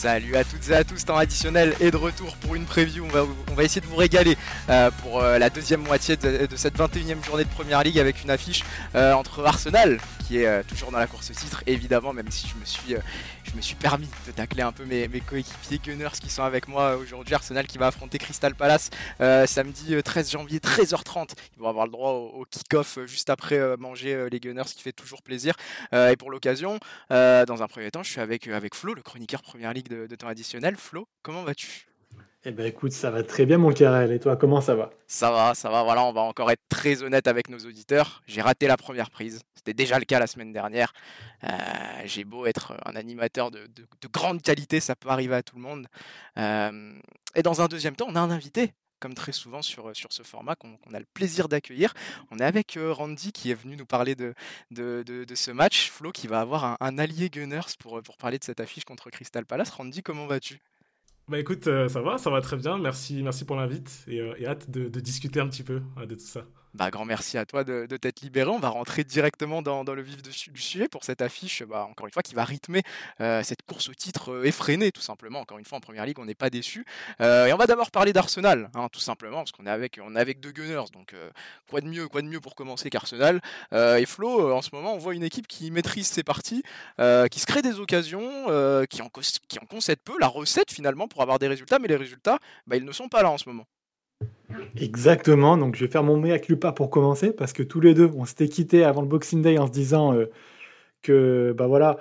Salut à toutes et à tous, temps additionnel et de retour pour une preview. On va, essayer de vous régaler euh, pour euh, la deuxième moitié de, cette 21e journée de Première Ligue avec une affiche euh, entre Arsenal, qui est toujours dans la course au titre, évidemment, même si je me suis, je me suis permis de tacler un peu mes, mes coéquipiers Gunners qui sont avec moi aujourd'hui. Arsenal qui va affronter Crystal Palace samedi 13 janvier, 13h30. Ils vont avoir le droit au, kick-off juste après manger les Gunners, ce qui fait toujours plaisir. et pour l'occasion, dans un premier temps, je suis avec, avec Flo, le chroniqueur Première Ligue de, temps additionnel. Flo, comment vas-tu? Eh ben écoute, ça va très bien mon Karel. Et toi, comment ça va? Ça va, ça va. Voilà, on va encore être très honnête avec nos auditeurs. J'ai raté la première prise. C'était déjà le cas la semaine dernière. Euh, j'ai beau être un animateur de, grande qualité, ça peut arriver à tout le monde. Euh, et dans un deuxième temps, on a un invité comme très souvent sur, sur ce format qu'on a le plaisir d'accueillir. On est avec euh, Randy qui est venu nous parler de, de, de, ce match. Flo qui va avoir un, allié Gunners pour, pour parler de cette affiche contre Crystal Palace. Randy, comment vas-tu? Bah écoute, euh, ça va, ça va très bien. Merci, merci pour l'invite et, euh, hâte de, discuter un petit peu de tout ça. Bah, grand merci à toi de, t'être libéré. On va rentrer directement dans, le vif du sujet pour cette affiche, bah, encore une fois, qui va rythmer euh, cette course au titre euh, effrénée, tout simplement. Encore une fois, en première ligue, on n'est pas déçu. Euh, et on va d'abord parler d'Arsenal, hein, tout simplement, parce qu'on est avec, deux Gunners. Donc, quoi de mieux, quoi de mieux pour commencer qu'Arsenal? et Flo, en ce moment, on voit une équipe qui maîtrise ses parties, qui se crée des occasions, qui, en, qui en concède peu, la recette finalement pour avoir des résultats, mais les résultats, bah, ils ne sont pas là en ce moment. Exactement, donc je vais faire mon mea culpa pour commencer, parce que tous les deux, on s'était quittés avant le Boxing Day en se disant euh, que bah voilà,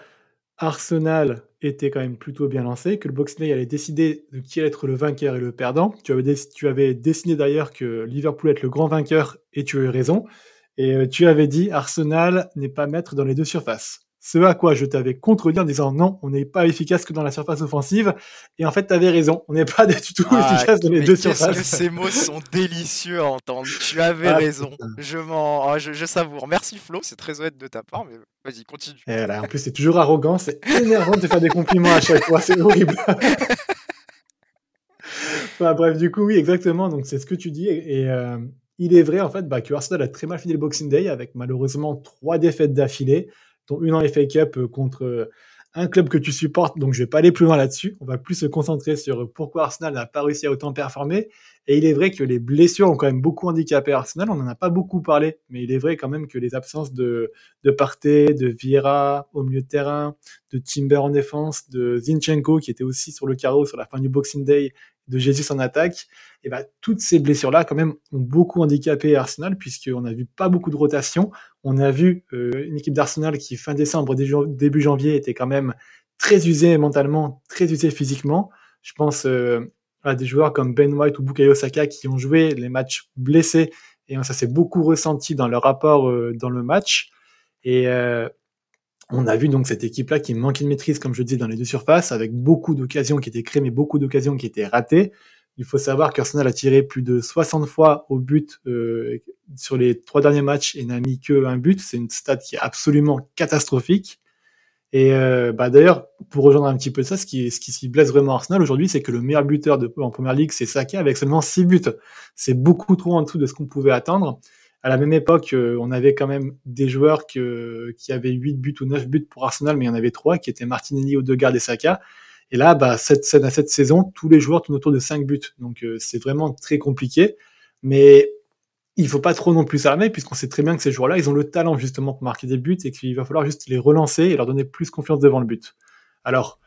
Arsenal était quand même plutôt bien lancé, que le Boxing Day allait décider de qui allait être le vainqueur et le perdant. Tu avais, tu avais dessiné d'ailleurs que Liverpool être le grand vainqueur, et tu as eu raison. Et euh, tu avais dit Arsenal n'est pas maître dans les deux surfaces. Ce à quoi je t'avais contredit en disant non, on n'est pas efficace que dans la surface offensive. Et en fait, tu avais raison, on n'est pas du tout ah, efficace dans les deux surfaces. Que ces mots sont délicieux à entendre. Tu avais ah, raison. Je m'en, ah, je, savoure. Merci Flo, c'est très honnête de ta part, mais vas-y, continue. Et en plus, c'est toujours arrogant, c'est énervant de te faire des compliments à chaque fois, c'est horrible. bref, du coup, oui, exactement. Donc, c'est ce que tu dis. Et, euh, il est vrai, en fait, bah, que Arsenal a très mal fini le Boxing Day avec malheureusement trois défaites d'affilée une en FA Cup euh, contre euh, un club que tu supportes, donc je vais pas aller plus loin là-dessus. On va plus se concentrer sur pourquoi Arsenal n'a pas réussi à autant performer. Et il est vrai que les blessures ont quand même beaucoup handicapé Arsenal. On n'en a pas beaucoup parlé, mais il est vrai quand même que les absences de, de Partey, de Vieira au milieu de terrain, de Timber en défense, de Zinchenko qui était aussi sur le carreau sur la fin du Boxing Day, de Jesus en attaque, et ben toutes ces blessures-là, quand même, ont beaucoup handicapé Arsenal, puisqu'on n'a vu pas beaucoup de rotation. On a vu euh, une équipe d'Arsenal qui, fin décembre, début janvier, était quand même très usée mentalement, très usée physiquement. Je pense euh, à des joueurs comme Ben White ou Bukayo Saka qui ont joué les matchs blessés, et ça s'est beaucoup ressenti dans leur rapport euh, dans le match. Et on a vu donc cette équipe-là qui manquait de maîtrise, comme je disais, dans les deux surfaces, avec beaucoup d'occasions qui étaient créées, mais beaucoup d'occasions qui étaient ratées. Il faut savoir qu'Arsenal a tiré plus de 60 fois au but euh, sur les trois derniers matchs et n'a mis que un but. C'est une stat qui est absolument catastrophique. Et euh, bah d'ailleurs, pour rejoindre un petit peu ça, ce qui, ce qui s'y blesse vraiment Arsenal aujourd'hui, c'est que le meilleur buteur de, en première ligue, c'est Saka avec seulement 6 buts. C'est beaucoup trop en dessous de ce qu'on pouvait attendre à la même époque, euh, on avait quand même des joueurs qui avaient 8 buts ou 9 buts pour Arsenal, mais il y en avait 3 qui étaient Martinelli, Odegaard et Saka. Et là, bah, cette, saison, tous les joueurs tournent autour de 5 buts. Donc euh, c'est vraiment très compliqué. Mais il faut pas trop non plus s'armer, puisqu'on sait très bien que ces joueurs-là, ils ont le talent justement pour marquer des buts et qu'il va falloir juste les relancer et leur donner plus confiance devant le but. Alors,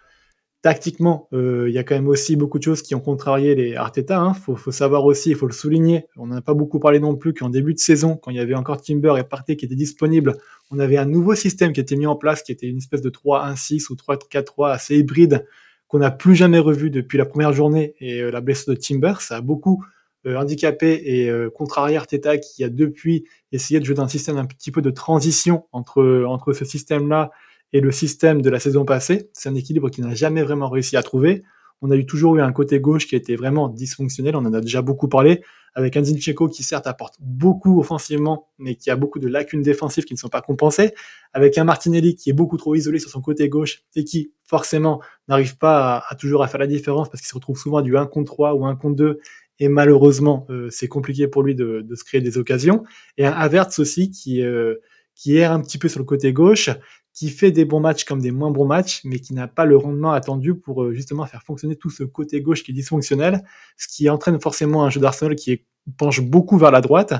Tactiquement, euh, il y a quand même aussi beaucoup de choses qui ont contrarié les Arteta. Hein. Faut, faut savoir aussi, il faut le souligner. On n'en a pas beaucoup parlé non plus qu'en début de saison, quand il y avait encore Timber et Partey qui étaient disponibles, on avait un nouveau système qui était mis en place, qui était une espèce de 3-1-6 ou 3-4-3 assez hybride qu'on n'a plus jamais revu depuis la première journée. Et euh, la blessure de Timber, ça a beaucoup euh, handicapé et contrarié Arteta qui a depuis essayé de jouer dans un système un petit peu de transition entre entre ce système-là et le système de la saison passée. C'est un équilibre qui n'a jamais vraiment réussi à trouver. On a toujours eu un côté gauche qui était vraiment dysfonctionnel, on en a déjà beaucoup parlé, avec un Zinchenko qui certes apporte beaucoup offensivement, mais qui a beaucoup de lacunes défensives qui ne sont pas compensées, avec un Martinelli qui est beaucoup trop isolé sur son côté gauche et qui forcément n'arrive pas à, toujours à faire la différence parce qu'il se retrouve souvent du 1 contre 3 ou 1 contre 2 et malheureusement euh, c'est compliqué pour lui de, de, se créer des occasions. Et un Havertz aussi qui, euh, qui erre un petit peu sur le côté gauche, qui fait des bons matchs comme des moins bons matchs, mais qui n'a pas le rendement attendu pour euh, justement faire fonctionner tout ce côté gauche qui est dysfonctionnel, ce qui entraîne forcément un jeu d'Arsenal qui penche beaucoup vers la droite,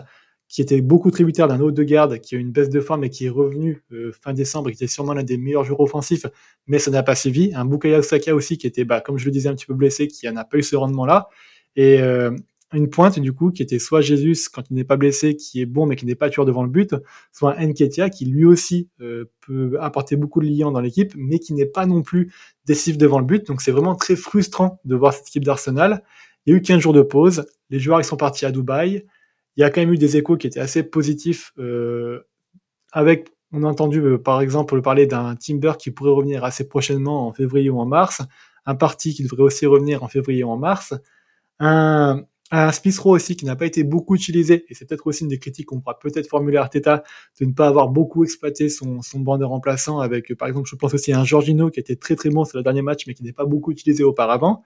qui était beaucoup tributaire d'un haut de garde, qui a une baisse de forme et qui est revenu euh, fin décembre, qui était sûrement l'un des meilleurs joueurs offensifs, mais ça n'a pas suivi. Un Bukayo Saka aussi qui était, bah, comme je le disais, un petit peu blessé, qui n'a pas eu ce rendement-là. Et euh, une pointe du coup qui était soit Jésus quand il n'est pas blessé, qui est bon mais qui n'est pas tueur devant le but, soit Nketia qui lui aussi euh, peut apporter beaucoup de liens dans l'équipe, mais qui n'est pas non plus décisif devant le but. Donc c'est vraiment très frustrant de voir cette équipe d'Arsenal. Il y a eu 15 jours de pause, les joueurs ils sont partis à Dubaï. Il y a quand même eu des échos qui étaient assez positifs euh, avec on a entendu euh, par exemple parler d'un Timber qui pourrait revenir assez prochainement en février ou en mars, un parti qui devrait aussi revenir en février ou en mars, un, un Smith Rowe aussi qui n'a pas été beaucoup utilisé, et c'est peut-être aussi une des critiques qu'on pourra peut-être formuler à Arteta, de ne pas avoir beaucoup exploité son, son banc de remplaçant avec, par exemple, je pense aussi à un Giorgino qui était très très bon sur le dernier match, mais qui n'est pas beaucoup utilisé auparavant.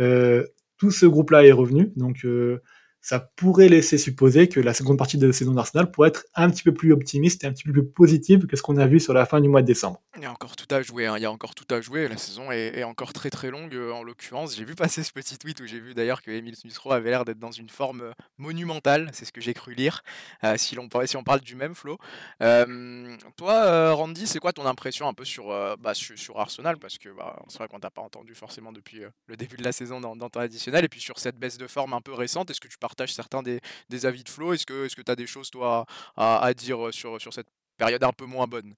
Euh, tout ce groupe-là est revenu, donc euh, ça pourrait laisser supposer que la seconde partie de la saison d'Arsenal pourrait être un petit peu plus optimiste et un petit peu plus positive que ce qu'on a vu sur la fin du mois de décembre. Il y a encore tout à jouer, hein. il y a encore tout à jouer. La saison est, encore très très longue euh, en l'occurrence. J'ai vu passer ce petit tweet où j'ai vu d'ailleurs que Emile smith avait l'air d'être dans une forme euh, monumentale, c'est ce que j'ai cru lire, euh, si, on, parle du même flow. toi, Randy, c'est quoi ton impression un peu sur, bah, sur, Arsenal? Parce que bah, c'est vrai qu'on t'a pas entendu forcément depuis le début de la saison dans, dans ton additionnel, et puis sur cette baisse de forme un peu récente, est-ce que tu partage certains des, avis de Flo. Est-ce que tu as des choses, toi, à, dire euh, sur, cette période un peu moins bonne?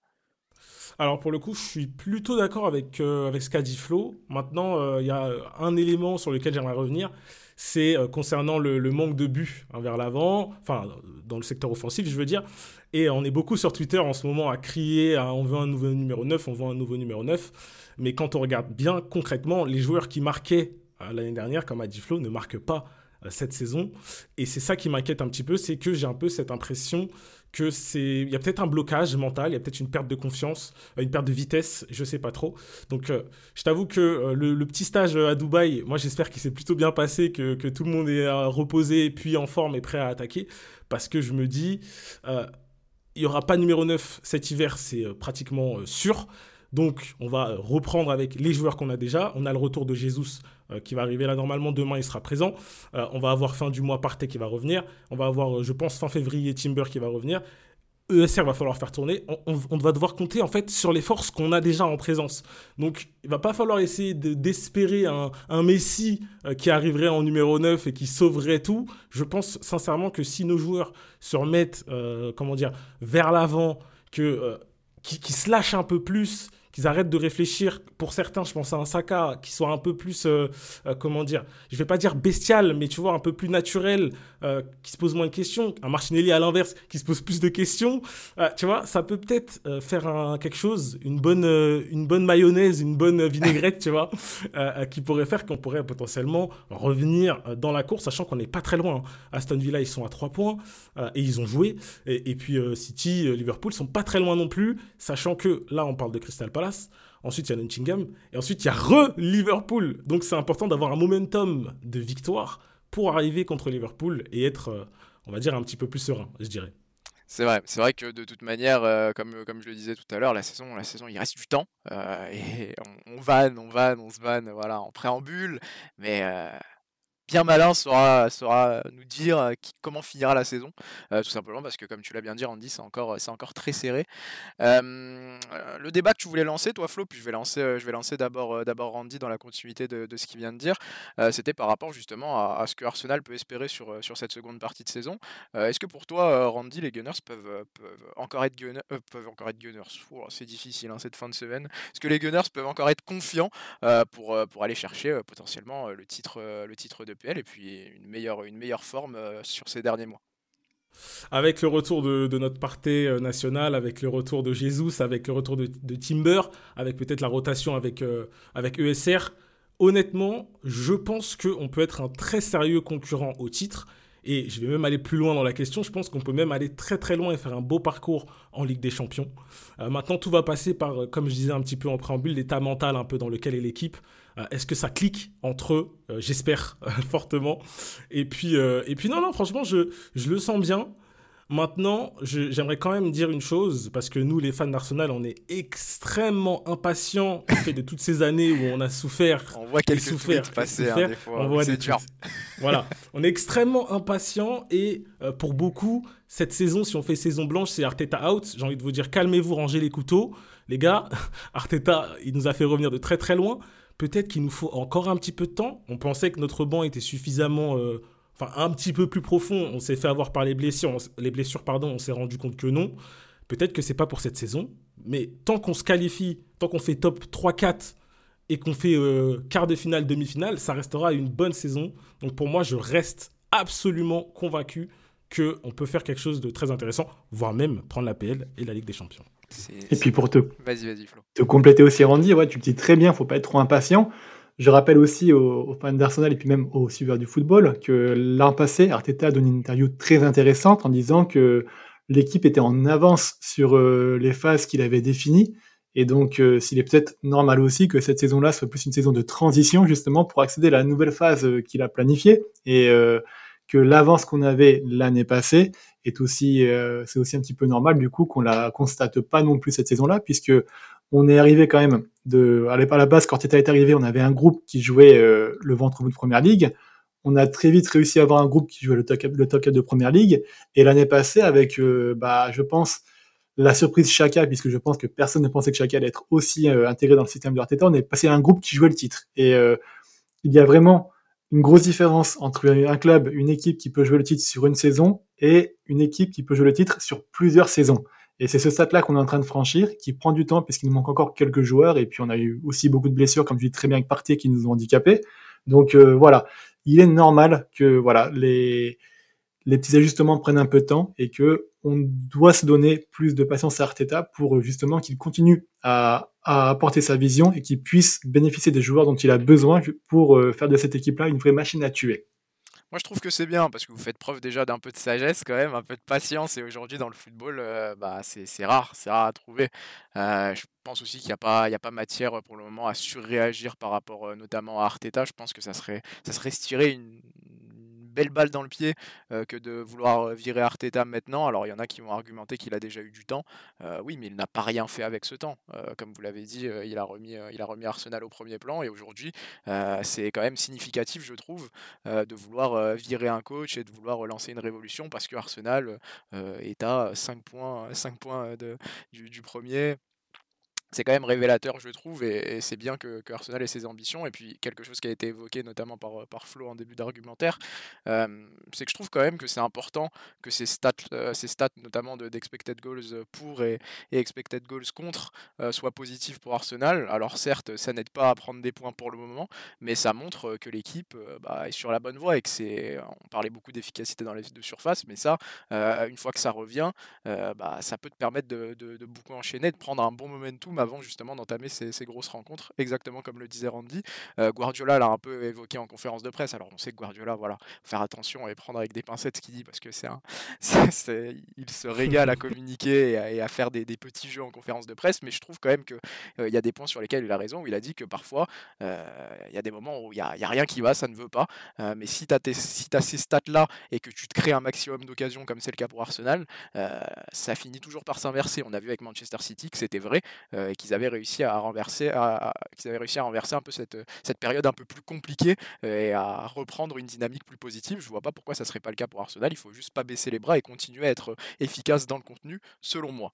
Alors pour le coup, je suis plutôt d'accord avec, euh, ce qu'a dit Flo. Maintenant, euh, il y a un élément sur lequel j'aimerais revenir, c'est concernant le, manque de buts hein, vers l'avant, enfin dans le secteur offensif, je veux dire. Et on est beaucoup sur Twitter en ce moment à crier on veut un nouveau numéro 9, on veut un nouveau numéro 9. Mais quand on regarde bien concrètement, les joueurs qui marquaient l'année dernière, comme a dit Flo, ne marquent pas euh, cette saison. Et c'est ça qui m'inquiète un petit peu, c'est que j'ai un peu cette impression que c'est il y a peut-être un blocage mental, il y a peut-être une perte de confiance, euh, une perte de vitesse, je sais pas trop. Donc euh, je t'avoue que le, petit stage à Dubaï, moi j'espère qu'il s'est plutôt bien passé, que, que, tout le monde est reposé, puis en forme et prêt à attaquer, parce que je me dis, il n'y aura pas numéro 9 cet hiver, c'est pratiquement sûr. Donc, on va reprendre avec les joueurs qu'on a déjà. On a le retour de Jesus euh, qui va arriver là normalement. Demain, il sera présent. Euh, on va avoir fin du mois Partey qui va revenir. On va avoir, euh, je pense, fin février Timber qui va revenir. ESR va falloir faire tourner. On, va devoir compter en fait sur les forces qu'on a déjà en présence. Donc il va pas falloir essayer d'espérer un, un, Messi qui arriverait en numéro 9 et qui sauverait tout. Je pense sincèrement que si nos joueurs se remettent comment dire vers l'avant, que qui, qui, se lâchent un peu plus, qu'ils arrêtent de réfléchir. Pour certains, je pense à un Saka qui soit un peu plus, euh, euh, comment dire, je vais pas dire bestial, mais tu vois, un peu plus naturel, euh, qui se pose moins de questions. Un Martinelli à l'inverse qui se pose plus de questions. tu vois, ça peut peut-être faire un, quelque chose, une bonne, une bonne mayonnaise, une bonne vinaigrette, tu vois, qui pourrait faire qu'on pourrait potentiellement revenir dans la course, sachant qu'on n'est pas très loin. Hein. Aston Villa, ils sont à 3 points et ils ont joué. Et, et puis City, Liverpool sont pas très loin non plus, sachant que là, on parle de Crystal Palace Ensuite, il y a Nottingham. Et ensuite, il y a re-Liverpool. Donc, c'est important d'avoir un momentum de victoire pour arriver contre Liverpool et être, euh, on va dire, un petit peu plus serein, je dirais. C'est vrai, c'est vrai que de toute manière, euh, comme, comme je le disais tout à l'heure, la saison, la saison, il reste du temps. Euh, et on, on vanne, on vanne, on se vanne, voilà, en préambule. Mais bien malin saura, saura nous dire euh, comment finira la saison, euh, tout simplement parce que comme tu l'as bien dit Andy, c'est encore, c'est encore très serré. le débat que tu voulais lancer, toi Flo, puis je vais lancer, euh, je vais lancer d'abord, d'abord Randy dans la continuité de, ce qu'il vient de dire, c'était par rapport justement à, ce que Arsenal peut espérer sur, sur cette seconde partie de saison. Est-ce que pour toi, Randy, les Gunners peuvent, peuvent encore être Gunners, peuvent encore être Gunners? C'est difficile hein, cette fin de semaine. Est-ce que les Gunners peuvent encore être confiants pour, pour aller chercher potentiellement le titre, le titre de et puis une meilleure, une meilleure forme euh, sur ces derniers mois. Avec le retour de, notre parté euh, national, avec le retour de Jesus, avec le retour de, Timber, avec peut-être la rotation avec, euh, avec ESR, honnêtement, je pense qu'on peut être un très sérieux concurrent au titre. Et je vais même aller plus loin dans la question. Je pense qu'on peut même aller très très loin et faire un beau parcours en Ligue des Champions. maintenant, tout va passer par, comme je disais un petit peu en préambule, l'état mental un peu dans lequel est l'équipe. Euh, est-ce que ça clique entre eux euh, J'espère fortement. Et puis, euh, et puis non, non, franchement, je, je le sens bien. Maintenant, j'aimerais quand même dire une chose, parce que nous, les fans d'Arsenal, on est extrêmement impatients fait de toutes ces années où on a souffert. On voit quelques souffert, passer, hein, des fois. On voit des dur. voilà, on est extrêmement impatients et euh, pour beaucoup, cette saison, si on fait saison blanche, c'est Arteta out. J'ai envie de vous dire, calmez-vous, rangez les couteaux. Les gars, Arteta, il nous a fait revenir de très très loin. Peut-être qu'il nous faut encore un petit peu de temps. On pensait que notre banc était suffisamment... Euh, enfin un petit peu plus profond, on s'est fait avoir par les blessures, les blessures pardon, on s'est rendu compte que non. Peut-être que c'est pas pour cette saison, mais tant qu'on se qualifie, tant qu'on fait top 3-4 et qu'on fait euh, quart de finale, demi-finale, ça restera une bonne saison. Donc pour moi, je reste absolument convaincu qu'on peut faire quelque chose de très intéressant, voire même prendre la PL et la Ligue des Champions. Et puis pour te, Flo. compléter aussi, Randy, ouais, tu me dis très bien, faut pas être trop impatient. Je rappelle aussi aux, fans d'Arsenal et puis même aux suiveurs du football que l'an passé, Arteta a donné une interview très intéressante en disant que l'équipe était en avance sur euh, les phases qu'il avait définies. Et donc, euh, s'il est peut-être normal aussi que cette saison-là soit plus une saison de transition, justement, pour accéder à la nouvelle phase euh, qu'il a planifiée. Et que l'avance qu'on avait l'année passée est aussi, c'est aussi un petit peu normal, du coup, qu'on la constate pas non plus cette saison-là, puisque on est arrivé quand même de, à la base, quand Teta est arrivé, on avait un groupe qui jouait euh, le ventre bout de première ligue. On a très vite réussi à avoir un groupe qui jouait le top, le 4 de première ligue. Et l'année passée, avec, euh, bah, je pense, la surprise Chaka, puisque je pense que personne ne pensait que Chaka allait être aussi euh, intégré dans le système de Arteta, on est passé à un groupe qui jouait le titre. Et il y a vraiment une grosse différence entre un club, une équipe qui peut jouer le titre sur une saison et une équipe qui peut jouer le titre sur plusieurs saisons. Et c'est ce stade-là qu'on est en train de franchir, qui prend du temps puisqu'il nous manque encore quelques joueurs. Et puis on a eu aussi beaucoup de blessures, comme je dis très bien avec Partey, qui nous ont handicapés. Donc euh, voilà, il est normal que voilà les, les petits ajustements prennent un peu de temps et que on doit se donner plus de patience à Arteta pour justement qu'il continue à, apporter sa vision et qu'il puisse bénéficier des joueurs dont il a besoin pour euh, faire de cette équipe-là une vraie machine à tuer. Moi, je trouve que c'est bien parce que vous faites preuve déjà d'un peu de sagesse quand même, un peu de patience. Et aujourd'hui, dans le football, euh, bah, c'est rare, c'est rare à trouver. Euh, je pense aussi qu'il n'y a, pas, a pas matière pour le moment à surréagir par rapport euh, notamment à Arteta. Je pense que ça serait, ça serait se tirer une, belle balle dans le pied que de vouloir virer Arteta maintenant. Alors il y en a qui vont argumenter qu'il a déjà eu du temps. Oui, mais il n'a pas rien fait avec ce temps. comme vous l'avez dit, il, a remis, Arsenal au premier plan et aujourd'hui c'est quand même significatif, je trouve, de vouloir virer un coach et de vouloir relancer une révolution parce que Arsenal est à 5 points, 5 points de, du premier c'est quand même révélateur, je trouve, et, c'est bien que, Arsenal ait ses ambitions. Et puis, quelque chose qui a été évoqué notamment par, par Flo en début d'argumentaire, c'est que je trouve quand même que c'est important que ces stats, euh, ces stats notamment d'expected goals pour et, expected goals contre, euh, soient positifs pour Arsenal. Alors, certes, ça n'aide pas à prendre des points pour le moment, mais ça montre que l'équipe euh, bah, est sur la bonne voie et que c'est. On parlait beaucoup d'efficacité dans les de surface, mais ça, une fois que ça revient, bah, ça peut te permettre de, de, beaucoup enchaîner, de prendre un bon momentum avant justement d'entamer ces, grosses rencontres, exactement comme le disait Randy. Euh, Guardiola l'a un peu évoqué en conférence de presse. Alors on sait que Guardiola, voilà, faire attention et prendre avec des pincettes ce qu'il dit parce que c'est un, il se régale à communiquer et à, faire des, petits jeux en conférence de presse. Mais je trouve quand même que euh, il y a des points sur lesquels il a raison. Où il a dit que parfois euh, il y a des moments où il n'y a, rien qui va, ça ne veut pas. mais si tu as ces stats là et que tu te crées un maximum d'occasions comme c'est le cas pour Arsenal, ça finit toujours par s'inverser. On a vu avec Manchester City que c'était vrai qu'ils avaient réussi à renverser, à, avaient réussi à renverser un peu cette, période un peu plus compliquée et à reprendre une dynamique plus positive. Je vois pas pourquoi ça serait pas le cas pour Arsenal. Il faut juste pas baisser les bras et continuer à être efficace dans le contenu, selon moi.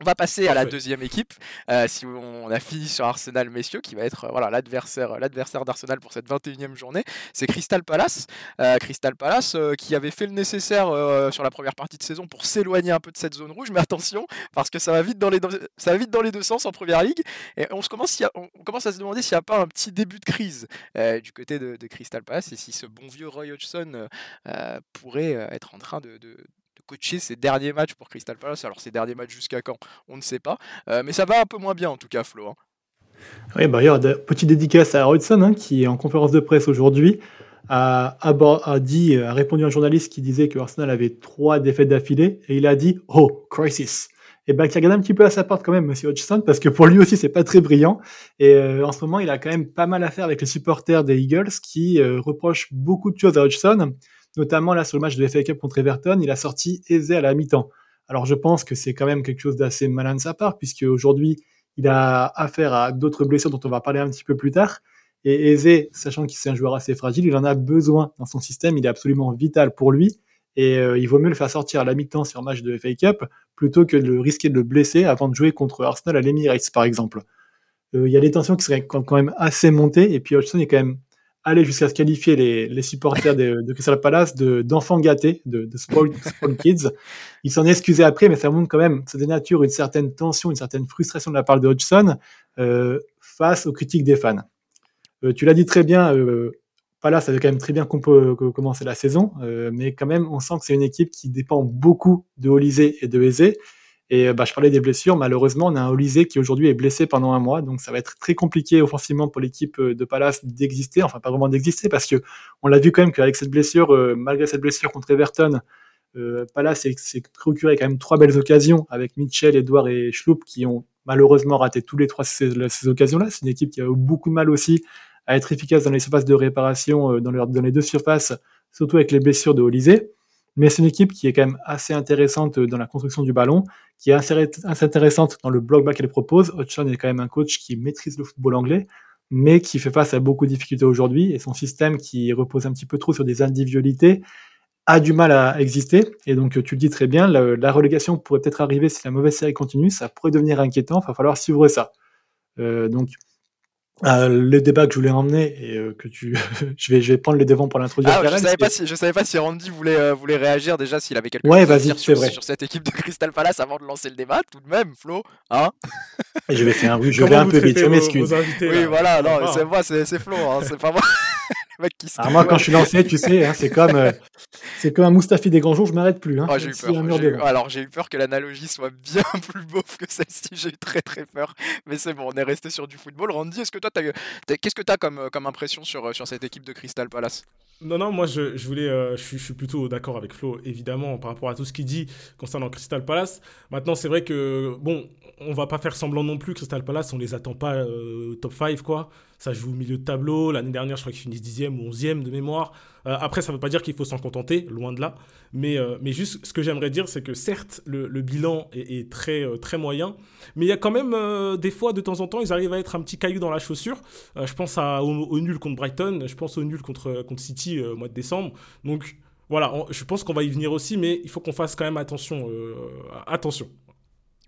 On va passer à la deuxième équipe. Euh, si on a fini sur Arsenal, messieurs, qui va être euh, voilà l'adversaire, l'adversaire d'Arsenal pour cette 21e journée, c'est Crystal Palace. Euh, Crystal Palace qui avait fait le nécessaire sur la première partie de saison pour s'éloigner un peu de cette zone rouge, mais attention parce que ça va vite dans les deux, ça va vite dans les deux sens en première ligue. Et on se commence, on commence à se demander s'il n'y a pas un petit début de crise du côté de, Crystal Palace et si ce bon vieux Roy Hodgson pourrait être en train de coacher ses derniers matchs pour Crystal Palace. Alors ses derniers matchs jusqu'à quand On ne sait pas. Euh, mais ça va un peu moins bien en tout cas, Flo. Hein. Oui, bah, petite dédicace à Hudson hein, qui en conférence de presse aujourd'hui. A, dit, a répondu à un journaliste qui disait que Arsenal avait trois défaites d'affilée et il a dit Oh, crisis. Et ben, qui a un petit peu à sa porte quand même, Monsieur Hodgson, parce que pour lui aussi, c'est pas très brillant. Et euh, en ce moment, il a quand même pas mal à faire avec les supporters des Eagles qui euh, reprochent beaucoup de choses à Hodgson Notamment là sur le match de FA Cup contre Everton, il a sorti Eze à la mi-temps. Alors je pense que c'est quand même quelque chose d'assez malin de sa part, puisque aujourd'hui il a affaire à d'autres blessures dont on va parler un petit peu plus tard. Et Eze, sachant qu'il est un joueur assez fragile, il en a besoin dans son système, il est absolument vital pour lui. Et euh, il vaut mieux le faire sortir à la mi-temps sur un match de FA Cup plutôt que de risquer de le blesser avant de jouer contre Arsenal à l'Emirates, par exemple. Euh, il y a des tensions qui seraient quand même assez montées, et puis Hodgson est quand même allé jusqu'à se qualifier les, supporters de, de, Crystal Palace d'enfants gâtés, de, de spoiled, kids. Il s'en excusé après, mais ça montre quand même, ça dénature une certaine tension, une certaine frustration de la part de Hodgson euh, face aux critiques des fans. tu l'as dit très bien, là, ça avait quand même très bien commencer la saison, euh, mais quand même, on sent que c'est une équipe qui dépend beaucoup de Olysée et de Eze. Et bah, je parlais des blessures, malheureusement, on a un Olysée qui aujourd'hui est blessé pendant un mois, donc ça va être très compliqué offensivement pour l'équipe euh, de Palace d'exister, enfin pas vraiment d'exister, parce que on l'a vu quand même qu'avec cette blessure, euh, malgré cette blessure contre Everton, Palace s'est procuré quand même trois belles occasions avec Mitchell, Edouard et Schlupp qui ont malheureusement raté tous les trois ces, occasions-là. C'est une équipe qui a eu beaucoup de mal aussi à être efficace dans les surfaces de réparation, euh, dans, dans les deux surfaces, surtout avec les blessures de Olysée. Mais c'est une équipe qui est quand même assez intéressante dans la construction du ballon, qui est assez, intéressante dans le bloc bas qu'elle propose. Hodgson est quand même un coach qui maîtrise le football anglais, mais qui fait face à beaucoup de difficultés aujourd'hui. Et son système, qui repose un petit peu trop sur des individualités, a du mal à exister. Et donc, tu le dis très bien, la, la relégation pourrait peut-être arriver si la mauvaise série continue. Ça pourrait devenir inquiétant. Il va falloir suivre ça. Euh, donc, euh, le débat que je voulais emmener et euh, que tu, je vais, je vais prendre le devant pour l'introduire. Ah, je savais pas si, je savais pas si Randy voulait, euh, voulait réagir déjà s'il avait quelque ouais, chose à dire sur, sur, cette équipe de Crystal Palace avant de lancer le débat, tout de même, Flo, hein Je vais faire un, je vais un peu vite, je m'excuse. Oui, voilà, non, c'est moi, c'est Flo, hein, c'est pas moi. Ah, moi, quand je suis lancé, tu sais, hein, c'est comme, euh, c'est comme un Moustafi des grands jours, je m'arrête plus. Hein, oh, j'ai eu peur. alors, j'ai eu peur que l'analogie soit bien plus beauf que celle-ci. J'ai eu très très peur. Mais c'est bon, on est resté sur du football. Randy, est-ce que toi, qu'est-ce que tu as comme, comme impression sur, sur cette équipe de Crystal Palace? Non, non, moi je, je voulais, euh, je, suis, je, suis, plutôt d'accord avec Flo, évidemment, par rapport à tout ce qu'il dit concernant Crystal Palace. Maintenant, c'est vrai que, bon, on va pas faire semblant non plus, Crystal Palace, on les attend pas euh, top 5, quoi. Ça joue au milieu de tableau. L'année dernière, je crois qu'ils finissent 10e ou 11e de mémoire. Euh, après, ça ne veut pas dire qu'il faut s'en contenter, loin de là. Mais, euh, juste, ce que j'aimerais dire, c'est que certes, le, bilan est, très, euh, très moyen, mais il y a quand même des fois, de temps en temps, ils arrivent à être un petit caillou dans la chaussure. je pense à, au, nul contre Brighton, je pense au nul contre, contre City au mois de décembre. Donc voilà, je pense qu'on va y venir aussi, mais il faut qu'on fasse quand même attention. attention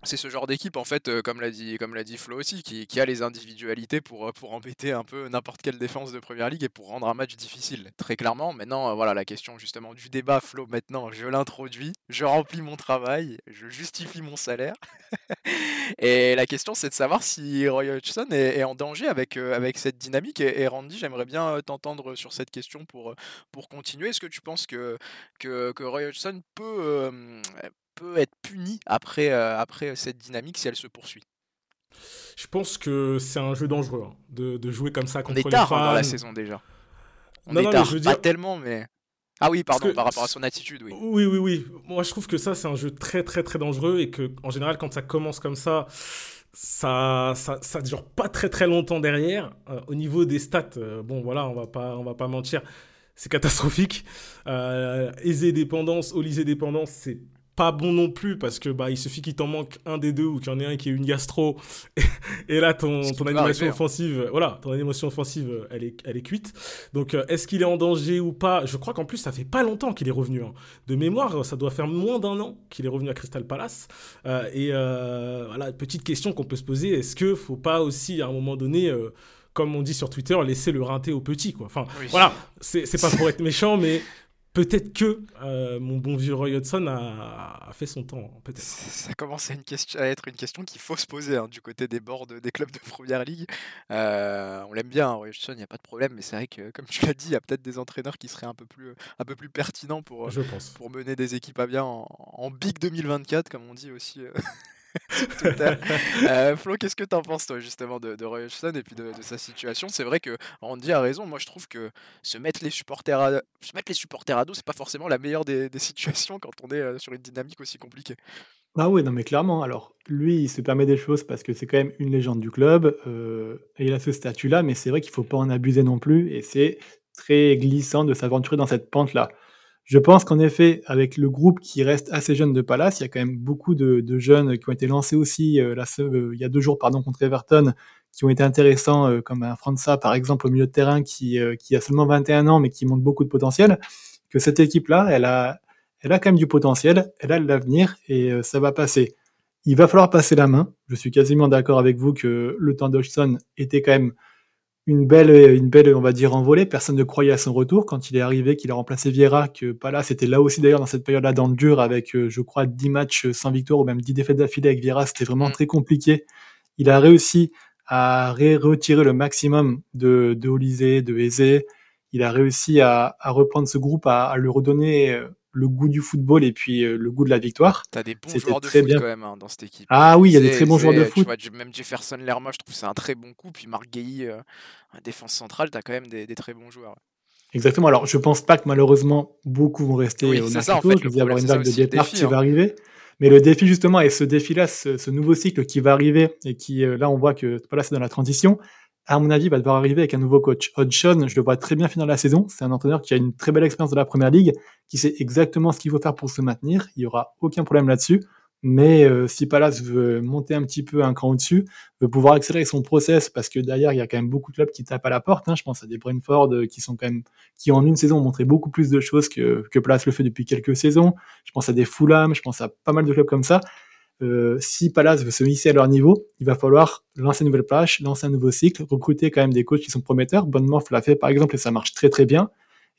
c'est ce genre d'équipe en fait, euh, comme l'a dit, dit Flo aussi, qui, a les individualités pour, euh, pour embêter un peu n'importe quelle défense de première ligue et pour rendre un match difficile. Très clairement. Maintenant, euh, voilà la question justement du débat, Flo. Maintenant, je l'introduis, je remplis mon travail, je justifie mon salaire. et la question, c'est de savoir si Roy Hodgson est, en danger avec, avec cette dynamique. Et, Randy, j'aimerais bien t'entendre sur cette question pour, pour continuer. Est-ce que tu penses que, que, que Roy Hodgson peut peut être punie après, euh, après cette dynamique si elle se poursuit. Je pense que c'est un jeu dangereux hein, de, de, jouer comme ça contre On est tard hein, dans la saison déjà. On est tard, pas tellement, mais. Ah oui, pardon, par rapport à son attitude, oui. Oui, oui, oui. Moi, je trouve que ça, c'est un jeu très, très, très dangereux et que, en général, quand ça commence comme ça, ça, ça, ça dure pas très, très longtemps derrière. Euh, au niveau des stats, euh, bon, voilà, on va pas, on va pas mentir, c'est catastrophique. Euh, aisé dépendance, Olysée dépendance, c'est pas bon non plus parce que bah il suffit qu'il t'en manque un des deux ou qu'il y en ait un qui est une gastro et, là ton, ton animation hein. offensive voilà ton animation offensive elle est elle est cuite donc euh, est-ce qu'il est en danger ou pas? Je crois qu'en plus ça fait pas longtemps qu'il est revenu hein. de mémoire ça doit faire moins d'un an qu'il est revenu à Crystal Palace euh, et euh, voilà petite question qu'on peut se poser est-ce que faut pas aussi à un moment donné comme on dit sur Twitter, laisser le rinté au petit, quoi. Enfin, voilà, c'est pas pour être méchant, mais peut-être que euh, mon bon vieux Roy Hodgson a, fait son temps. Peut-être. Ça commence à, une question, à être une question qu'il faut se poser hein, du côté des boards des clubs de première ligue. Euh, on l'aime bien, hein, Roy Hodgson, il n'y a pas de problème, mais c'est vrai que, comme tu l'as dit, il y a peut-être des entraîneurs qui seraient un peu plus, un peu plus pertinents pour, pour mener des équipes à bien en, en Big 2024, comme on dit aussi. Euh, Flo, qu'est-ce que tu en penses, toi, justement, de, de Roy et puis de, sa situation? C'est vrai que Randy a raison. Moi, je trouve que se mettre les supporters à, se mettre les dos, c'est pas forcément la meilleure des, situations quand on est euh, sur une dynamique aussi compliquée. Ah oui, non, mais clairement. Alors, lui, il se permet des choses parce que c'est quand même une légende du club euh, il a ce statut-là, mais c'est vrai qu'il faut pas en abuser non plus et c'est très glissant de s'aventurer dans cette pente-là. Je pense qu'en effet, avec le groupe qui reste assez jeune de Palace, il y a quand même beaucoup de, jeunes qui ont été lancés aussi euh, il y a deux jours pardon, contre Everton, qui ont été intéressants, comme un França par exemple au milieu de terrain qui, qui a seulement 21 ans mais qui montre beaucoup de potentiel. Que cette équipe-là, elle a, elle a quand même du potentiel, elle a de l'avenir et ça va passer. Il va falloir passer la main. Je suis quasiment d'accord avec vous que le temps d'Hodgson était quand même une belle, une belle, on va dire, envolée. Personne ne croyait à son retour quand il est arrivé, qu'il a remplacé Vieira, que Palace c'était là aussi d'ailleurs dans cette période-là dans le dur avec, euh, je crois, 10 matchs sans victoire ou même 10 défaites d'affilée avec Vieira. C'était vraiment mm. très compliqué. Il a réussi à retirer le maximum de, de Olysée, de Eze. Il a réussi à, à reprendre ce groupe, à, à, le redonner euh, le goût du football et puis euh, le goût de la victoire. T'as des bons joueurs de foot quand même hein, dans cette équipe. Ah oui, il y a des très bons joueurs de foot. même Jefferson Lerma, je trouve c'est un très bon coup. Puis Marc Gueilly, euh, défense centrale, t'as quand même des, très bons joueurs. Exactement. Alors, je pense pas que malheureusement beaucoup vont rester au Mercato. Ça, en fait, il y avoir une vague de départ qui va hein. arriver. Mais le défi justement, et ce défi-là, ce, nouveau cycle qui va arriver et qui euh, là, on voit que voilà, c'est dans la transition à mon avis, va devoir arriver avec un nouveau coach. Hodgson, je le vois très bien finir la saison. C'est un entraîneur qui a une très belle expérience de la première ligue, qui sait exactement ce qu'il faut faire pour se maintenir. Il n'y aura aucun problème là-dessus. Mais euh, si Palace veut monter un petit peu un cran au-dessus, veut pouvoir accélérer son process, parce que derrière, il y a quand même beaucoup de clubs qui tapent à la porte. Hein. Je pense à des Brentford euh, qui sont quand même, qui en une saison ont montré beaucoup plus de choses que, que Palace le fait depuis quelques saisons. Je pense à des Fulham, je pense à pas mal de clubs comme ça. Euh, si Palace veut se hisser à leur niveau, il va falloir lancer une nouvelle plage, lancer un nouveau cycle, recruter quand même des coachs qui sont prometteurs. Bournemouth l'a fait par exemple et ça marche très très bien.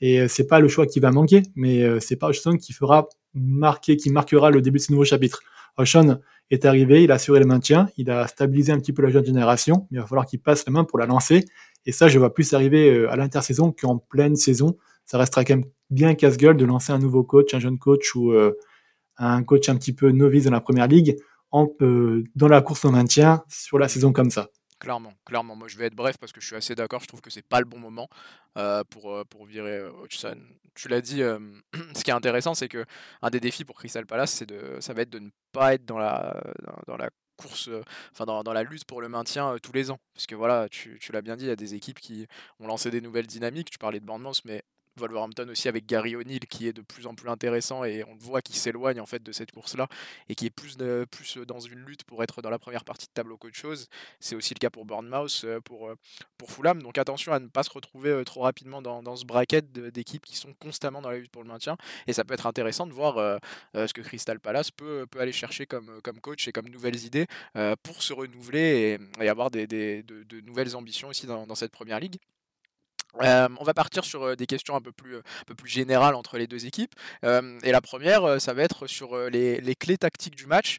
Et euh, c'est pas le choix qui va manquer, mais euh, c'est pas Oshon qui fera marquer, qui marquera le début de ce nouveau chapitre. Oshon est arrivé, il a assuré le maintien, il a stabilisé un petit peu la jeune génération, mais il va falloir qu'il passe la main pour la lancer. Et ça, je vois plus arriver à l'intersaison qu'en pleine saison. Ça restera quand même bien casse-gueule de lancer un nouveau coach, un jeune coach ou un coach un petit peu novice dans la première ligue en, dans la course au maintien sur la saison comme ça. Clairement, clairement. Moi, je vais être bref parce que je suis assez d'accord. Je trouve que c'est pas le bon moment euh, pour, euh, pour virer euh, Hodgson. Tu l'as dit. ce qui est intéressant, c'est que un des défis pour Crystal Palace, de, ça va être de ne pas être dans la, dans, la course, enfin dans, dans, la lutte pour le maintien tous les ans. Parce que voilà, tu, tu l'as bien dit, il y a des équipes qui ont lancé des nouvelles dynamiques. Tu parlais de Bournemouth, mais Wolverhampton aussi avec Gary O'Neill qui est de plus en plus intéressant et on voit qu'il s'éloigne en fait de cette course là et qui est plus, plus dans une lutte pour être dans la première partie de tableau qu'autre chose. C'est aussi le cas pour Bournemouth, euh, pour, euh, pour Fulham. Donc attention à ne pas se retrouver euh, trop rapidement dans, dans ce bracket d'équipes qui sont constamment dans la lutte pour le maintien et ça peut être intéressant de voir ce que Crystal Palace peut, aller chercher comme, coach et comme nouvelles idées pour se renouveler et, avoir de, nouvelles ambitions aussi dans cette première ligue. On va partir sur des questions un peu plus, un peu plus générales entre les deux équipes. et la première, ça va être sur les, clés tactiques du match.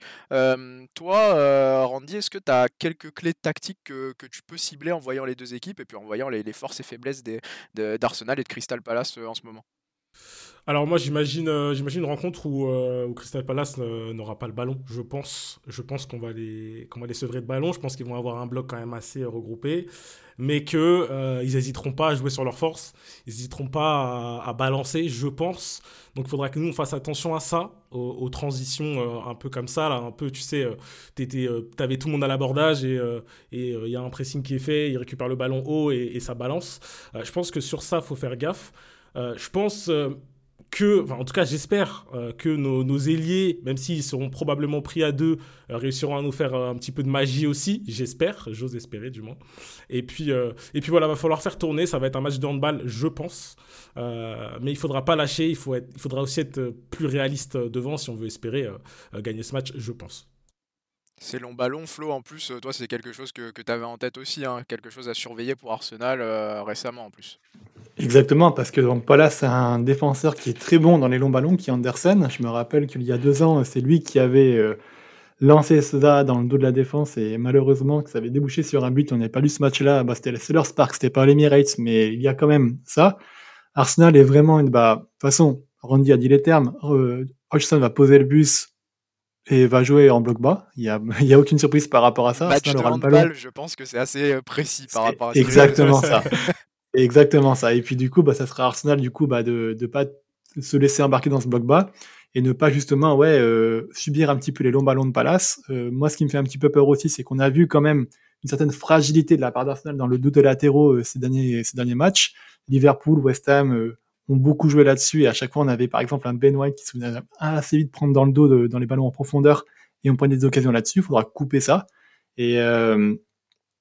toi, Randy, est-ce que tu as quelques clés tactiques que, tu peux cibler en voyant les deux équipes et puis en voyant les, forces et faiblesses d'Arsenal et de Crystal Palace en ce moment? Alors moi j'imagine euh, j'imagine une rencontre où, euh, Crystal Palace n'aura pas le ballon. Je pense je pense qu'on va les qu'on va les sevrer de ballon. Je pense qu'ils vont avoir un bloc quand même assez regroupé, mais que euh, ils n'hésiteront pas à jouer sur leur force. Ils n'hésiteront pas à, balancer. Je pense. Donc il faudra que nous on fasse attention à ça, aux, transitions un peu comme ça là, un peu tu sais, tu avais tout le monde à l'abordage et il y a un pressing qui est fait, il récupère le ballon haut et, et ça balance. je pense que sur ça faut faire gaffe. Je pense que, en tout cas, j'espère euh, que nos, nos, ailiers, même s'ils seront probablement pris à deux, euh, réussiront à nous faire euh, un petit peu de magie aussi. J'espère, j'ose espérer du moins. Et puis, et puis voilà, va falloir faire tourner. Ça va être un match de handball, je pense. mais il faudra pas lâcher. Il, faut être, il faudra aussi être plus réaliste devant si on veut espérer gagner ce match, je pense. C'est long ballon, Flo, en plus, toi, c'est quelque chose que, que tu avais en tête aussi, hein, quelque chose à surveiller pour Arsenal récemment en plus. Exactement, parce que donc Palace c'est un défenseur qui est très bon dans les longs ballons, qui est Andersen. Je me rappelle qu'il y a deux ans, c'est lui qui avait euh, lancé ça dans le dos de la défense et malheureusement que ça avait débouché sur un but. On n'avait pas lu ce match-là. Bah, c'était le Sellers Park, c'était pas l'Emirates, mais il y a quand même ça. Arsenal est vraiment une. Bah, de toute façon, Randy a dit les termes. Euh, Hodgson va poser le bus et va jouer en bloc bas. Il n'y a, y a aucune surprise par rapport à ça. Match de handball, je pense que c'est assez euh, précis par rapport à ça. Exactement ça. Exactement ça. Et puis du coup, bah, ça sera Arsenal du coup bah, de ne pas se laisser embarquer dans ce bloc bas et ne pas justement ouais euh, subir un petit peu les longs ballons de Palace. Euh, moi, ce qui me fait un petit peu peur aussi, c'est qu'on a vu quand même une certaine fragilité de la part d'Arsenal dans le dos de latéraux euh, ces derniers ces derniers matchs. Liverpool, West Ham ont beaucoup joué là-dessus et à chaque fois on avait par exemple un Ben White qui se faisait assez vite prendre dans le dos dans les ballons en profondeur et on prenait des occasions là-dessus. Il faudra couper ça. Et, euh,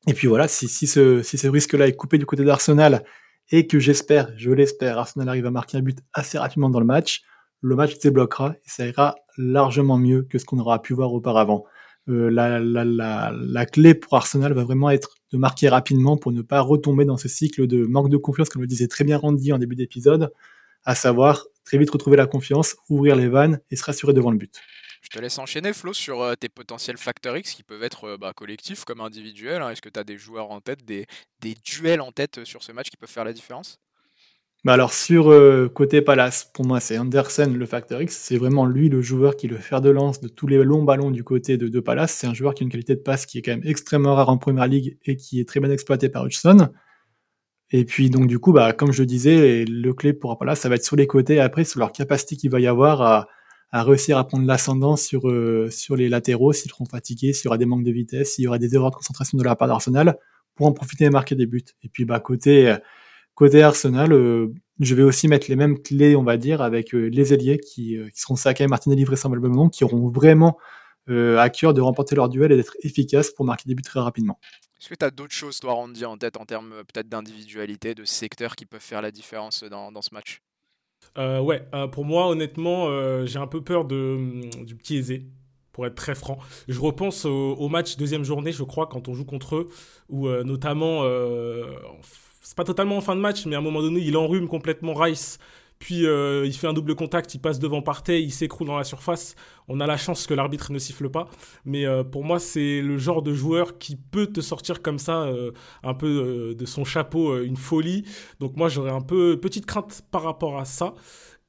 et puis voilà, si, si ce, si ce risque-là est coupé du côté d'Arsenal et que j'espère, je l'espère, Arsenal arrive à marquer un but assez rapidement dans le match, le match se débloquera et ça ira largement mieux que ce qu'on aura pu voir auparavant. Euh, la, clé pour Arsenal va vraiment être de marquer rapidement pour ne pas retomber dans ce cycle de manque de confiance, comme le disait très bien Randy en début d'épisode, à savoir très vite retrouver la confiance, ouvrir les vannes et se rassurer devant le but. Je te laisse enchaîner, Flo, sur euh, tes potentiels facteurs X qui peuvent être euh, bah, collectifs comme individuels. Hein. Est-ce que tu as des joueurs en tête, des, des, duels en tête sur ce match qui peuvent faire la différence? Bah alors sur côté Palace, pour moi c'est Anderson le facteur X, c'est vraiment lui le joueur qui est le fer de lance de tous les longs ballons du côté de, Palace. C'est un joueur qui a une qualité de passe qui est quand même extrêmement rare en première ligue et qui est très bien exploité par Hudson. Et puis donc du coup, bah, comme je disais, le clé pour Palace, ça va être sur les côtés après, sur leur capacité qu'il va y avoir à, à réussir à prendre l'ascendant sur, sur les latéraux, s'ils seront fatigués, s'il y aura des manques de vitesse, s'il y aura des erreurs de concentration de la part d'Arsenal, pour en profiter et marquer des buts. Et puis bah côté Côté Arsenal, euh, je vais aussi mettre les mêmes clés, on va dire, avec euh, les ailiers qui, euh, qui seront Saka et Martinelli vraisemblablement, qui auront vraiment à cœur de remporter leur duel et d'être efficaces pour marquer des buts très rapidement. Est-ce que tu as d'autres choses, toi, Randy, en tête en termes peut-être d'individualité, de secteur qui peuvent faire la différence dans, dans ce match? Ouais, pour moi, honnêtement, j'ai un peu peur de, hum, du petit aisé pour être très franc. Je repense au, match deuxième journée, je crois, quand on joue contre eux, où notamment, c'est pas totalement en fin de match, mais à un moment donné, il enrhume complètement Rice. Puis euh, il fait un double contact, il passe devant Partey, il s'écroule dans la surface. On a la chance que l'arbitre ne siffle pas. Mais euh, pour moi, c'est le genre de joueur qui peut te sortir comme ça, euh, un peu de son chapeau, une folie. Donc moi, j'aurais un peu petite crainte par rapport à ça.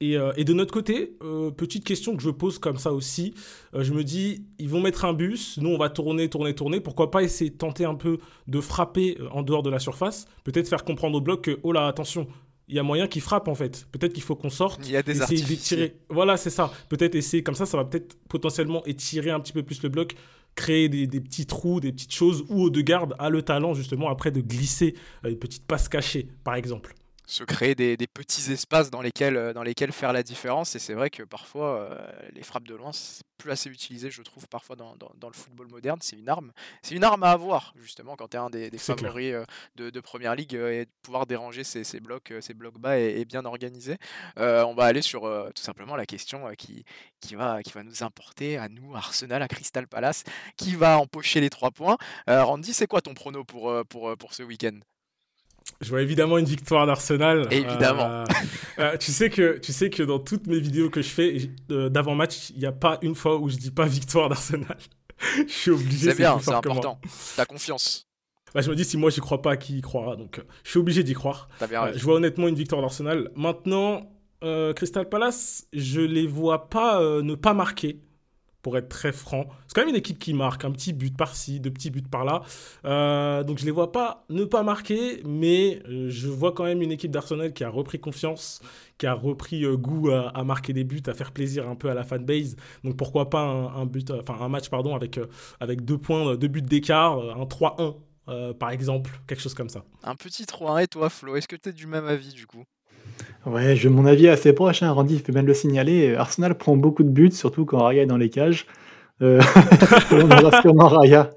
Euh, et, de notre côté, euh, petite question que je pose comme ça aussi, euh, je me dis, ils vont mettre un bus, nous on va tourner, tourner, tourner, pourquoi pas essayer de tenter un peu de frapper en dehors de la surface, peut-être faire comprendre au bloc que, oh là, attention, il y a moyen qu'il frappe en fait. Peut-être qu'il faut qu'on sorte. Il y a des essayer d'étirer. Voilà, c'est ça. Peut-être essayer comme ça, ça va peut-être potentiellement étirer un petit peu plus le bloc, créer des, des, petits trous, des petites choses où Odegaard a le talent justement après de glisser une petite passe cachée, par exemple se créer des, petits espaces dans lesquels, euh, dans lesquels faire la différence. Et c'est vrai que parfois, euh, les frappes de loin, c'est plus assez utilisé, je trouve, parfois dans, dans, le football moderne. C'est une arme. C'est une arme à avoir, justement, quand tu es un des, favoris euh, de, de, Première Ligue et de pouvoir déranger ces, ces blocs, ces blocs bas et, bien organisés. on va aller sur tout simplement la question qui, qui, va, qui va nous importer à nous, Arsenal, à Crystal Palace, qui va empocher les trois points. Randy, c'est quoi ton prono pour, pour, pour ce week-end? Je vois évidemment une victoire d'Arsenal. Évidemment. Euh, euh, tu, sais que, tu sais que dans toutes mes vidéos que je fais euh, d'avant-match, il n'y a pas une fois où je dis pas victoire d'Arsenal. je suis obligé. C'est bien, c'est important. Ta confiance. Bah, je me dis, si moi j'y crois pas, qui y croira Donc je suis obligé d'y croire. Bien je vois honnêtement une victoire d'Arsenal. Maintenant, Crystal Palace, je les vois pas ne pas marquer pour être très franc. C'est quand même une équipe qui marque, un petit but par-ci, deux petits buts par-là. Euh, donc je ne les vois pas ne pas marquer, mais euh, je vois quand même une équipe d'Arsenal qui a repris confiance, qui a repris euh, goût à, marquer des buts, à faire plaisir un peu à la fanbase. Donc pourquoi pas un, but, enfin un match pardon avec avec deux points, deux buts d'écart, un 3-1 par exemple, quelque chose comme ça. Un petit 3-1 et toi Flo, est-ce que tu es du même avis du coup? Ouais, je, mon avis est assez proche. Hein. Randy fait bien de le signaler. Arsenal prend beaucoup de buts, surtout quand Raya est dans les cages. Euh, sûrement Raya.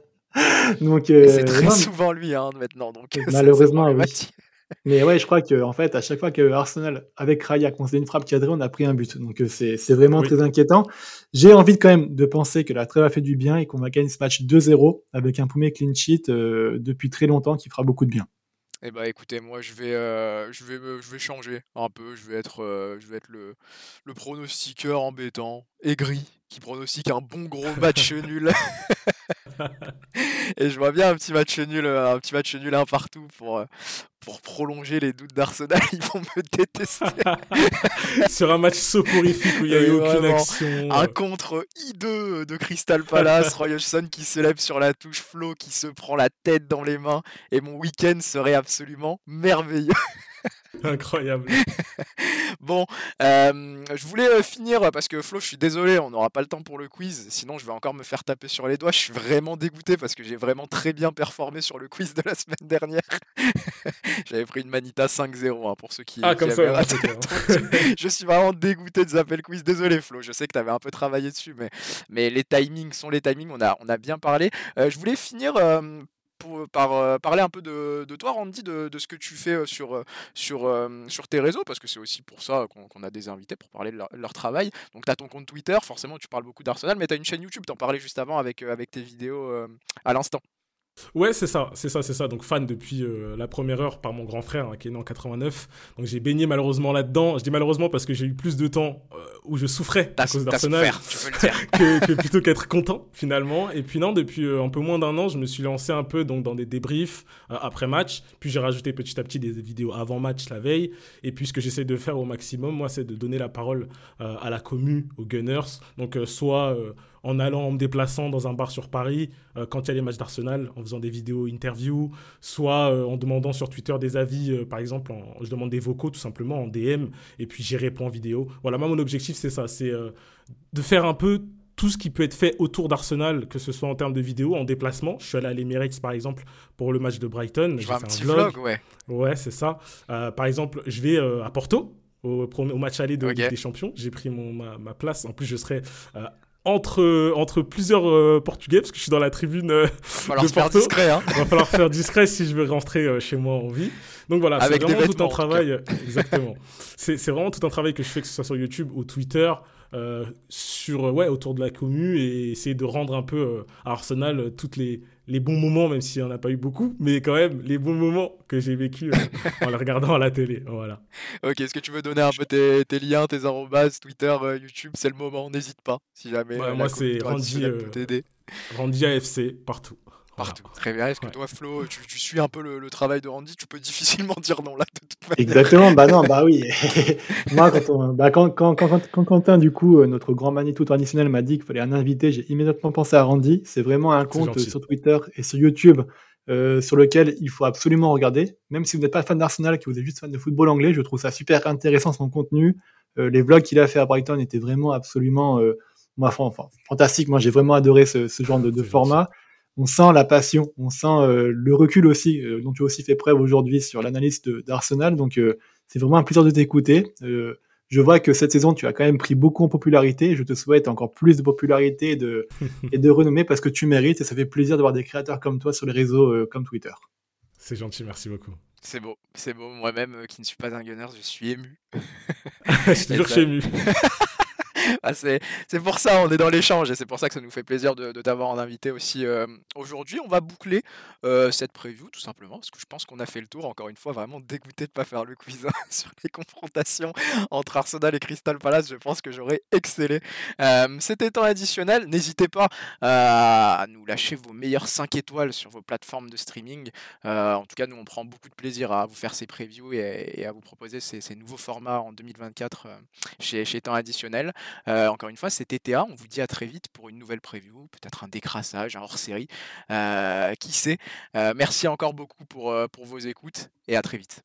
Donc, euh, c'est très souvent lui hein, maintenant. Donc, malheureusement, oui. Mais ouais, je crois que en fait, à chaque fois que Arsenal, avec Raya, concédé une frappe cadrée, on a pris un but. Donc euh, c'est vraiment très inquiétant. J'ai envie quand même de penser que la trêve a fait du bien et qu'on va gagner ce match 2-0 avec un premier clean sheet depuis très longtemps qui fera beaucoup de bien. Eh bah écoutez, moi je vais, euh, je vais, je vais changer un peu. Je vais être, euh, je vais être le, le pronostiqueur embêtant, aigri, qui pronostique un bon gros match nul. Et je vois bien un petit match nul, euh, un petit match nul un partout pour, pour prolonger les doutes d'Arsenal. Ils vont me détester. Sur un match soporifique où il n'y a eu aucune action. Un contre I2 de Crystal Palace, Roy Hodgson qui se lève sur la touche, Flo qui se prend la tête dans les mains. Et mon week-end serait absolument merveilleux. Incroyable. bon, je voulais finir parce que Flo, je suis désolé, on n'aura pas le temps pour le quiz. Sinon, je vais encore me faire taper sur les doigts. Je suis vraiment dégoûté parce que j'ai vraiment très bien performé sur le quiz de la semaine dernière. J'avais pris une Manita 5-0 hein, pour ceux qui. Ah, comme ça. je suis vraiment dégoûté de zapper le quiz. Désolé, Flo. Je sais que tu avais un peu travaillé dessus, mais, mais les timings sont les timings. On a, on a bien parlé. je voulais finir pour, par, parler un peu de, toi, Randy, de, ce que tu fais sur, sur, sur tes réseaux, parce que c'est aussi pour ça qu'on a des invités pour parler de leur, travail. Donc, tu as ton compte Twitter, forcément, tu parles beaucoup d'Arsenal, mais tu as une chaîne YouTube, tu en parlais juste avant avec, avec tes vidéos à l'instant. Ouais, c'est ça, c'est ça, c'est ça. Donc fan depuis euh, la première heure par mon grand frère hein, qui est né en 89. Donc j'ai baigné malheureusement là-dedans. Je dis malheureusement parce que j'ai eu plus de temps euh, où je souffrais à cause d'Arsenal que, plutôt qu'être content finalement. Et puis non, depuis euh, un peu moins d'un an, je me suis lancé un peu donc dans des débriefs après match. Puis j'ai rajouté petit à petit des vidéos avant match la veille. Et puis ce que j'essaie de faire au maximum, moi, c'est de donner la parole à la commu, aux Gunners. Donc soit en allant, en me déplaçant dans un bar sur Paris euh, quand il y a les matchs d'Arsenal, en faisant des vidéos interviews, soit euh, en demandant sur Twitter des avis, euh, par exemple, je demande des vocaux tout simplement en DM, et puis j'y réponds en vidéo. Voilà, moi mon objectif c'est ça, c'est de faire un peu tout ce qui peut être fait autour d'Arsenal, que ce soit en termes de vidéos, en déplacement. Je suis allé à l'Emirates, par exemple, pour le match de Brighton. J'ai fait un, petit vlog. ouais. Ouais, c'est ça. par exemple, je vais à Porto, au, au, match aller de des Champions. J'ai pris mon, ma, place. En plus, je serai entre, entre plusieurs euh, Portugais, parce que je suis dans la tribune euh, va de Faire discret, hein. va falloir faire discret si je veux rentrer euh, chez moi en vie. Donc voilà, c'est vraiment tout un travail. Exactement. c'est vraiment tout un travail que je fais, que ce soit sur YouTube ou Twitter, sur, ouais, autour de la commu et essayer de rendre un peu à Arsenal toutes les, les bons moments, même s'il n'y en a pas eu beaucoup, mais quand même les bons moments que j'ai vécu euh, en les regardant à la télé. Voilà. Ok, est-ce que tu veux donner un peu tes, tes liens, tes arrobas, Twitter, euh, YouTube C'est le moment, n'hésite pas si jamais. moi, c'est Randy, euh, Randy AFC partout. Partout. Très bien. Est-ce que toi, Flo, tu, suis un peu le, travail de Randy? Tu peux difficilement dire non là, de toute manière. Exactement. Bah non, bah oui. Moi, quand, bah, quand, quand, quand, Quentin, du coup, euh, notre grand Manitou traditionnel, m'a dit qu'il fallait un invité, j'ai immédiatement pensé à Randy. C'est vraiment un compte sur Twitter et sur YouTube euh, sur lequel il faut absolument regarder. Même si vous n'êtes pas fan d'Arsenal, que vous êtes juste fan de football anglais, je trouve ça super intéressant son contenu. Euh, les vlogs qu'il a fait à Brighton étaient vraiment absolument moi, enfin, fantastique. Moi, j'ai vraiment adoré ce, ce genre de, de format on sent la passion, on sent euh, le recul aussi, euh, dont tu as aussi fait preuve aujourd'hui sur l'analyse d'Arsenal. Donc, euh, c'est vraiment un plaisir de t'écouter. je vois que cette saison, tu as quand même pris beaucoup en popularité. Je te souhaite encore plus de popularité et de, et de renommée parce que tu mérites et ça fait plaisir d'avoir des créateurs comme toi sur les réseaux comme Twitter. C'est gentil, merci beaucoup. C'est beau, c'est beau. Moi-même, qui ne suis pas un gunner, je suis ému. je suis toujours ému. Ah, c'est pour ça, on est dans l'échange et c'est pour ça que ça nous fait plaisir de, t'avoir en invité aussi euh, aujourd'hui. On va boucler euh, cette preview tout simplement parce que je pense qu'on a fait le tour. Encore une fois, vraiment dégoûté de pas faire le quiz hein, sur les confrontations entre Arsenal et Crystal Palace. Je pense que j'aurais excellé. Euh, C'était temps additionnel. N'hésitez pas à nous lâcher vos meilleures 5 étoiles sur vos plateformes de streaming. en tout cas, nous on prend beaucoup de plaisir à vous faire ces previews et, à vous proposer ces, nouveaux formats en 2024 chez, chez Temps Additionnel. Euh, encore une fois, c'était TTA. On vous dit à très vite pour une nouvelle preview, peut-être un décrassage, un hors-série. Euh, qui sait euh, Merci encore beaucoup pour vos écoutes et à très vite.